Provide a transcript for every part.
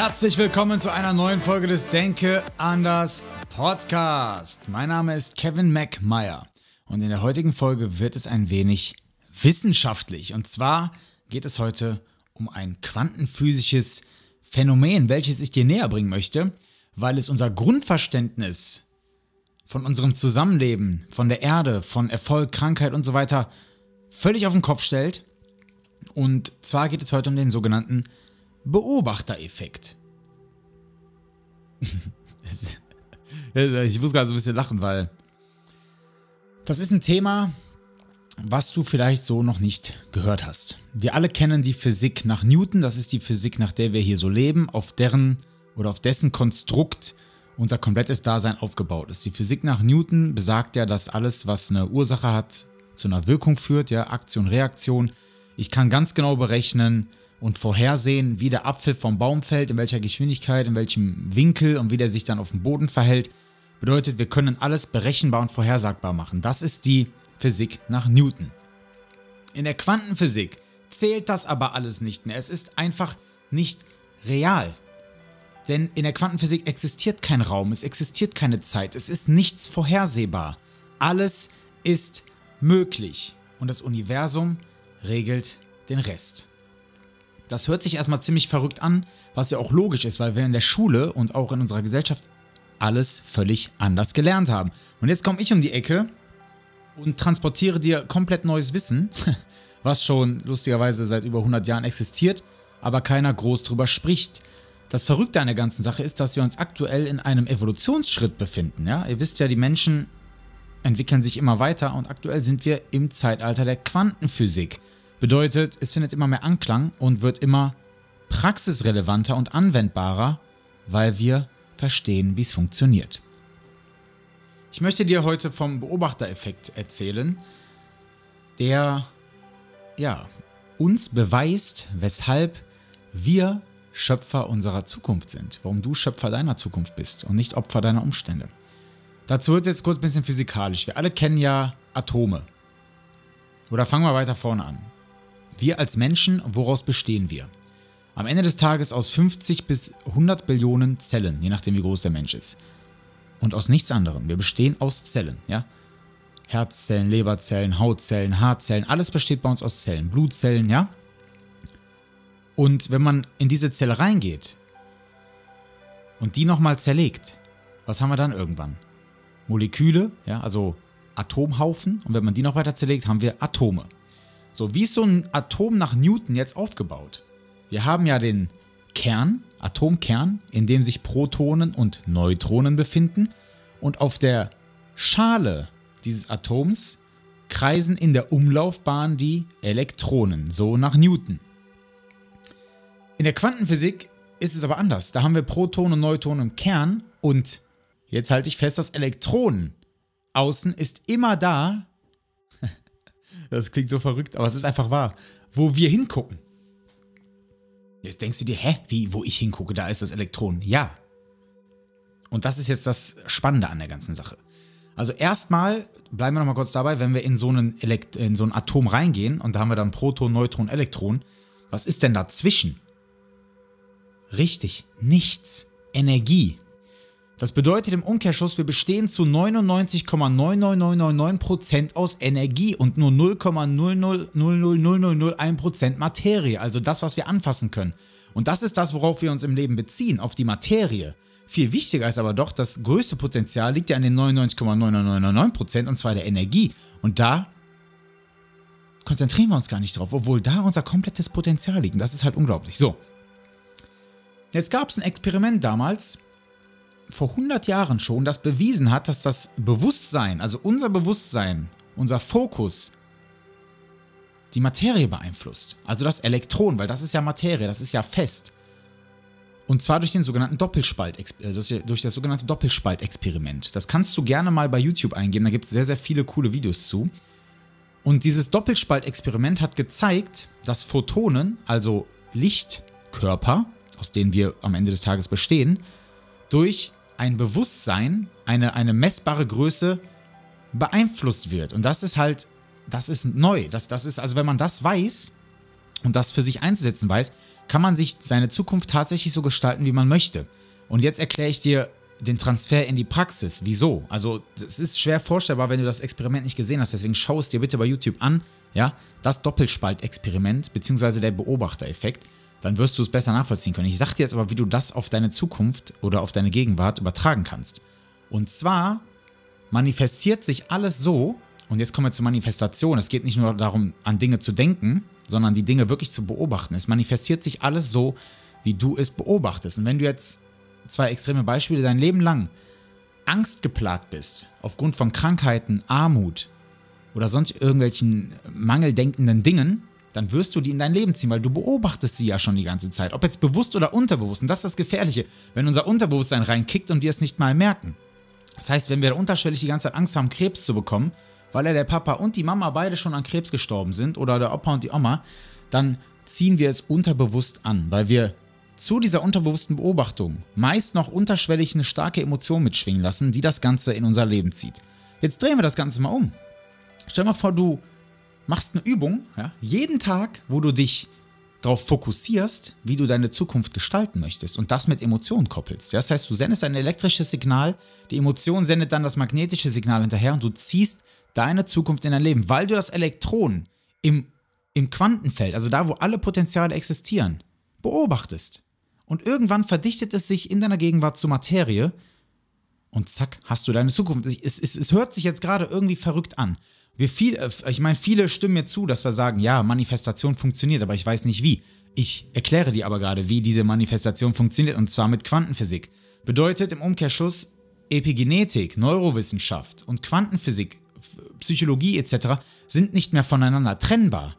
Herzlich willkommen zu einer neuen Folge des Denke anders Podcast. Mein Name ist Kevin McMeyer und in der heutigen Folge wird es ein wenig wissenschaftlich. Und zwar geht es heute um ein quantenphysisches Phänomen, welches ich dir näher bringen möchte, weil es unser Grundverständnis von unserem Zusammenleben, von der Erde, von Erfolg, Krankheit und so weiter völlig auf den Kopf stellt. Und zwar geht es heute um den sogenannten Beobachtereffekt. ich muss gerade so ein bisschen lachen, weil das ist ein Thema, was du vielleicht so noch nicht gehört hast. Wir alle kennen die Physik nach Newton, das ist die Physik, nach der wir hier so leben, auf deren oder auf dessen Konstrukt unser komplettes Dasein aufgebaut ist. Die Physik nach Newton besagt ja, dass alles, was eine Ursache hat, zu einer Wirkung führt, ja, Aktion, Reaktion. Ich kann ganz genau berechnen, und vorhersehen, wie der Apfel vom Baum fällt, in welcher Geschwindigkeit, in welchem Winkel und wie der sich dann auf dem Boden verhält. Bedeutet, wir können alles berechenbar und vorhersagbar machen. Das ist die Physik nach Newton. In der Quantenphysik zählt das aber alles nicht mehr. Es ist einfach nicht real. Denn in der Quantenphysik existiert kein Raum, es existiert keine Zeit, es ist nichts vorhersehbar. Alles ist möglich und das Universum regelt den Rest. Das hört sich erstmal ziemlich verrückt an, was ja auch logisch ist, weil wir in der Schule und auch in unserer Gesellschaft alles völlig anders gelernt haben. Und jetzt komme ich um die Ecke und transportiere dir komplett neues Wissen, was schon lustigerweise seit über 100 Jahren existiert, aber keiner groß drüber spricht. Das Verrückte an der ganzen Sache ist, dass wir uns aktuell in einem Evolutionsschritt befinden. Ja? Ihr wisst ja, die Menschen entwickeln sich immer weiter und aktuell sind wir im Zeitalter der Quantenphysik. Bedeutet, es findet immer mehr Anklang und wird immer praxisrelevanter und anwendbarer, weil wir verstehen, wie es funktioniert. Ich möchte dir heute vom Beobachtereffekt erzählen, der ja, uns beweist, weshalb wir Schöpfer unserer Zukunft sind, warum du Schöpfer deiner Zukunft bist und nicht Opfer deiner Umstände. Dazu wird es jetzt kurz ein bisschen physikalisch. Wir alle kennen ja Atome. Oder fangen wir weiter vorne an. Wir als Menschen, woraus bestehen wir? Am Ende des Tages aus 50 bis 100 Billionen Zellen, je nachdem wie groß der Mensch ist. Und aus nichts anderem. Wir bestehen aus Zellen, ja? Herzzellen, Leberzellen, Hautzellen, Haarzellen, alles besteht bei uns aus Zellen, Blutzellen, ja? Und wenn man in diese Zelle reingeht und die nochmal zerlegt, was haben wir dann irgendwann? Moleküle, ja, also Atomhaufen. Und wenn man die noch weiter zerlegt, haben wir Atome. So, wie ist so ein Atom nach Newton jetzt aufgebaut? Wir haben ja den Kern, Atomkern, in dem sich Protonen und Neutronen befinden und auf der Schale dieses Atoms kreisen in der Umlaufbahn die Elektronen, so nach Newton. In der Quantenphysik ist es aber anders. Da haben wir Protonen Neutronen im Kern und jetzt halte ich fest, das Elektron außen ist immer da, das klingt so verrückt, aber es ist einfach wahr. Wo wir hingucken. Jetzt denkst du dir, hä, wie, wo ich hingucke, da ist das Elektron. Ja. Und das ist jetzt das Spannende an der ganzen Sache. Also erstmal, bleiben wir nochmal kurz dabei, wenn wir in so, einen Elekt in so ein Atom reingehen und da haben wir dann Proton, Neutron, Elektron. Was ist denn dazwischen? Richtig, nichts. Energie. Das bedeutet im Umkehrschluss, wir bestehen zu 99,99999% aus Energie und nur 0,0000001% Materie, also das, was wir anfassen können. Und das ist das, worauf wir uns im Leben beziehen, auf die Materie. Viel wichtiger ist aber doch, das größte Potenzial liegt ja an den 99,9999% und zwar der Energie. Und da konzentrieren wir uns gar nicht drauf, obwohl da unser komplettes Potenzial liegt. Und das ist halt unglaublich. So. Jetzt gab es ein Experiment damals, vor 100 Jahren schon das bewiesen hat, dass das Bewusstsein, also unser Bewusstsein, unser Fokus, die Materie beeinflusst. Also das Elektron, weil das ist ja Materie, das ist ja fest. Und zwar durch den sogenannten Doppelspalt, äh, durch das sogenannte Doppelspaltexperiment. Das kannst du gerne mal bei YouTube eingeben, da gibt es sehr, sehr viele coole Videos zu. Und dieses Doppelspaltexperiment hat gezeigt, dass Photonen, also Lichtkörper, aus denen wir am Ende des Tages bestehen, durch ein Bewusstsein, eine, eine messbare Größe beeinflusst wird. Und das ist halt, das ist neu. Das, das ist, also wenn man das weiß und das für sich einzusetzen weiß, kann man sich seine Zukunft tatsächlich so gestalten, wie man möchte. Und jetzt erkläre ich dir den Transfer in die Praxis. Wieso? Also, es ist schwer vorstellbar, wenn du das Experiment nicht gesehen hast. Deswegen schau es dir bitte bei YouTube an. Ja, das Doppelspaltexperiment bzw. der Beobachtereffekt. Dann wirst du es besser nachvollziehen können. Ich sage dir jetzt aber, wie du das auf deine Zukunft oder auf deine Gegenwart übertragen kannst. Und zwar manifestiert sich alles so, und jetzt kommen wir zur Manifestation. Es geht nicht nur darum, an Dinge zu denken, sondern die Dinge wirklich zu beobachten. Es manifestiert sich alles so, wie du es beobachtest. Und wenn du jetzt zwei extreme Beispiele dein Leben lang angstgeplagt bist, aufgrund von Krankheiten, Armut oder sonst irgendwelchen mangeldenkenden Dingen, dann wirst du die in dein Leben ziehen, weil du beobachtest sie ja schon die ganze Zeit. Ob jetzt bewusst oder unterbewusst. Und das ist das Gefährliche, wenn unser Unterbewusstsein reinkickt und wir es nicht mal merken. Das heißt, wenn wir unterschwellig die ganze Zeit Angst haben, Krebs zu bekommen, weil ja der Papa und die Mama beide schon an Krebs gestorben sind oder der Opa und die Oma, dann ziehen wir es unterbewusst an, weil wir zu dieser unterbewussten Beobachtung meist noch unterschwellig eine starke Emotion mitschwingen lassen, die das Ganze in unser Leben zieht. Jetzt drehen wir das Ganze mal um. Stell mal vor, du machst eine Übung, ja, jeden Tag, wo du dich darauf fokussierst, wie du deine Zukunft gestalten möchtest und das mit Emotionen koppelst. Das heißt, du sendest ein elektrisches Signal, die Emotion sendet dann das magnetische Signal hinterher und du ziehst deine Zukunft in dein Leben, weil du das Elektron im, im Quantenfeld, also da, wo alle Potenziale existieren, beobachtest. Und irgendwann verdichtet es sich in deiner Gegenwart zur Materie und zack, hast du deine Zukunft. Es, es, es hört sich jetzt gerade irgendwie verrückt an. Wir viel, äh, ich meine, viele stimmen mir zu, dass wir sagen, ja, Manifestation funktioniert, aber ich weiß nicht wie. Ich erkläre dir aber gerade, wie diese Manifestation funktioniert, und zwar mit Quantenphysik. Bedeutet im Umkehrschluss, Epigenetik, Neurowissenschaft und Quantenphysik, Psychologie etc. sind nicht mehr voneinander trennbar.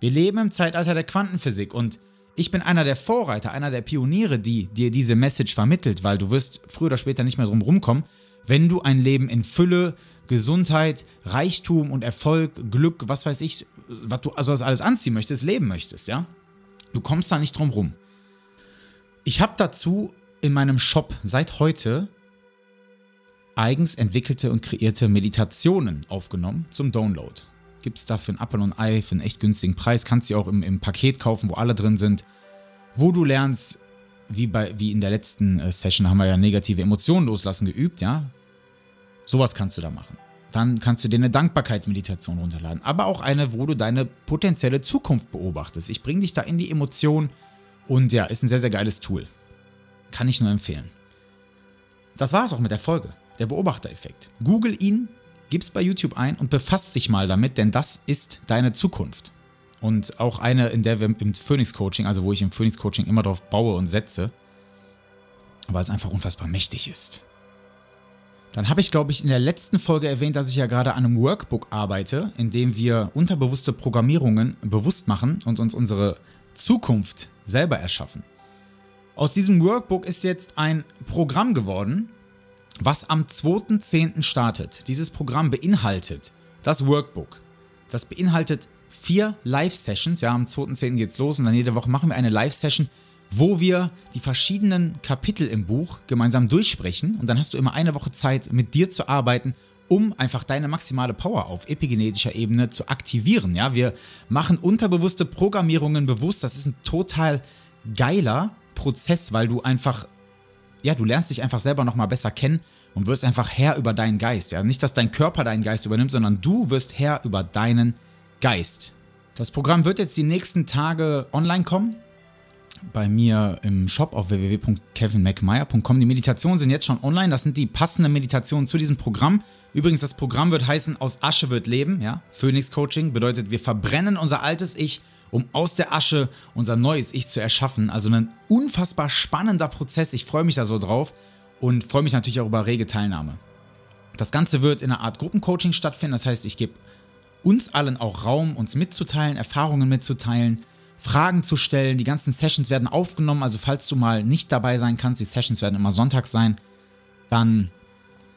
Wir leben im Zeitalter der Quantenphysik und ich bin einer der Vorreiter, einer der Pioniere, die dir diese Message vermittelt, weil du wirst früher oder später nicht mehr drum rumkommen, wenn du ein Leben in Fülle, Gesundheit, Reichtum und Erfolg, Glück, was weiß ich, was du also was alles anziehen möchtest, leben möchtest, ja? Du kommst da nicht drum rum. Ich habe dazu in meinem Shop seit heute eigens entwickelte und kreierte Meditationen aufgenommen zum Download. Gibt es dafür ein Apple und Ei für einen echt günstigen Preis. Kannst du auch im, im Paket kaufen, wo alle drin sind. Wo du lernst, wie, bei, wie in der letzten äh, Session haben wir ja negative Emotionen loslassen geübt, ja. Sowas kannst du da machen. Dann kannst du dir eine Dankbarkeitsmeditation runterladen. Aber auch eine, wo du deine potenzielle Zukunft beobachtest. Ich bringe dich da in die Emotion und ja, ist ein sehr, sehr geiles Tool. Kann ich nur empfehlen. Das war es auch mit der Folge. Der Beobachtereffekt. Google ihn, gib's bei YouTube ein und befasst dich mal damit, denn das ist deine Zukunft. Und auch eine, in der wir im Phoenix Coaching, also wo ich im Phoenix Coaching immer drauf baue und setze, weil es einfach unfassbar mächtig ist. Dann habe ich, glaube ich, in der letzten Folge erwähnt, dass ich ja gerade an einem Workbook arbeite, in dem wir unterbewusste Programmierungen bewusst machen und uns unsere Zukunft selber erschaffen. Aus diesem Workbook ist jetzt ein Programm geworden, was am 2.10. startet. Dieses Programm beinhaltet das Workbook. Das beinhaltet vier Live-Sessions. Ja, am 2.10. geht's los und dann jede Woche machen wir eine Live-Session, wo wir die verschiedenen Kapitel im Buch gemeinsam durchsprechen. Und dann hast du immer eine Woche Zeit, mit dir zu arbeiten, um einfach deine maximale Power auf epigenetischer Ebene zu aktivieren. Ja, wir machen unterbewusste Programmierungen bewusst. Das ist ein total geiler Prozess, weil du einfach ja, du lernst dich einfach selber nochmal besser kennen und wirst einfach Herr über deinen Geist. Ja? Nicht, dass dein Körper deinen Geist übernimmt, sondern du wirst Herr über deinen Geist. Das Programm wird jetzt die nächsten Tage online kommen. Bei mir im Shop auf www.kevinmcmeyer.com. Die Meditationen sind jetzt schon online. Das sind die passenden Meditationen zu diesem Programm. Übrigens, das Programm wird heißen Aus Asche wird Leben. Ja? Phoenix Coaching bedeutet, wir verbrennen unser altes Ich um aus der Asche unser neues Ich zu erschaffen. Also ein unfassbar spannender Prozess. Ich freue mich da so drauf. und freue mich natürlich auch über rege Teilnahme. Das Ganze wird in einer Art Gruppencoaching stattfinden, das heißt, ich gebe uns allen auch Raum, uns mitzuteilen, Erfahrungen mitzuteilen, Fragen zu stellen. Die ganzen Sessions werden aufgenommen, also falls du mal nicht dabei sein kannst, die Sessions werden immer sonntags sein, dann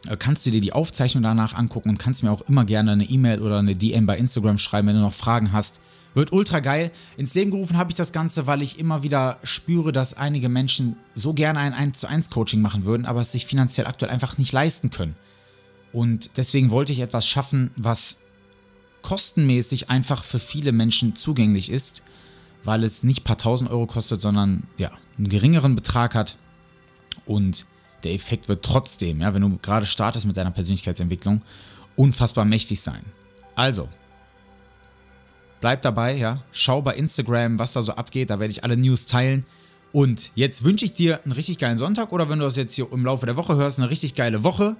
äh, kannst du dir die Aufzeichnung danach angucken und kannst mir auch immer gerne eine E-Mail oder eine DM bei Instagram schreiben, wenn du noch Fragen hast. Wird ultra geil. Ins Leben gerufen habe ich das Ganze, weil ich immer wieder spüre, dass einige Menschen so gerne ein 1 zu 1 Coaching machen würden, aber es sich finanziell aktuell einfach nicht leisten können. Und deswegen wollte ich etwas schaffen, was kostenmäßig einfach für viele Menschen zugänglich ist, weil es nicht paar tausend Euro kostet, sondern ja, einen geringeren Betrag hat. Und der Effekt wird trotzdem, ja, wenn du gerade startest mit deiner Persönlichkeitsentwicklung, unfassbar mächtig sein. Also, bleib dabei, ja, schau bei Instagram, was da so abgeht, da werde ich alle News teilen. Und jetzt wünsche ich dir einen richtig geilen Sonntag oder wenn du das jetzt hier im Laufe der Woche hörst, eine richtig geile Woche.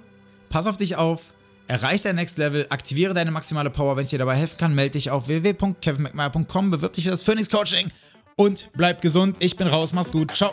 Pass auf dich auf, erreich dein Next Level, aktiviere deine maximale Power. Wenn ich dir dabei helfen kann, melde dich auf www.kevinmcmeyer.com, bewirb dich für das Phoenix Coaching und bleib gesund. Ich bin raus, mach's gut. Ciao.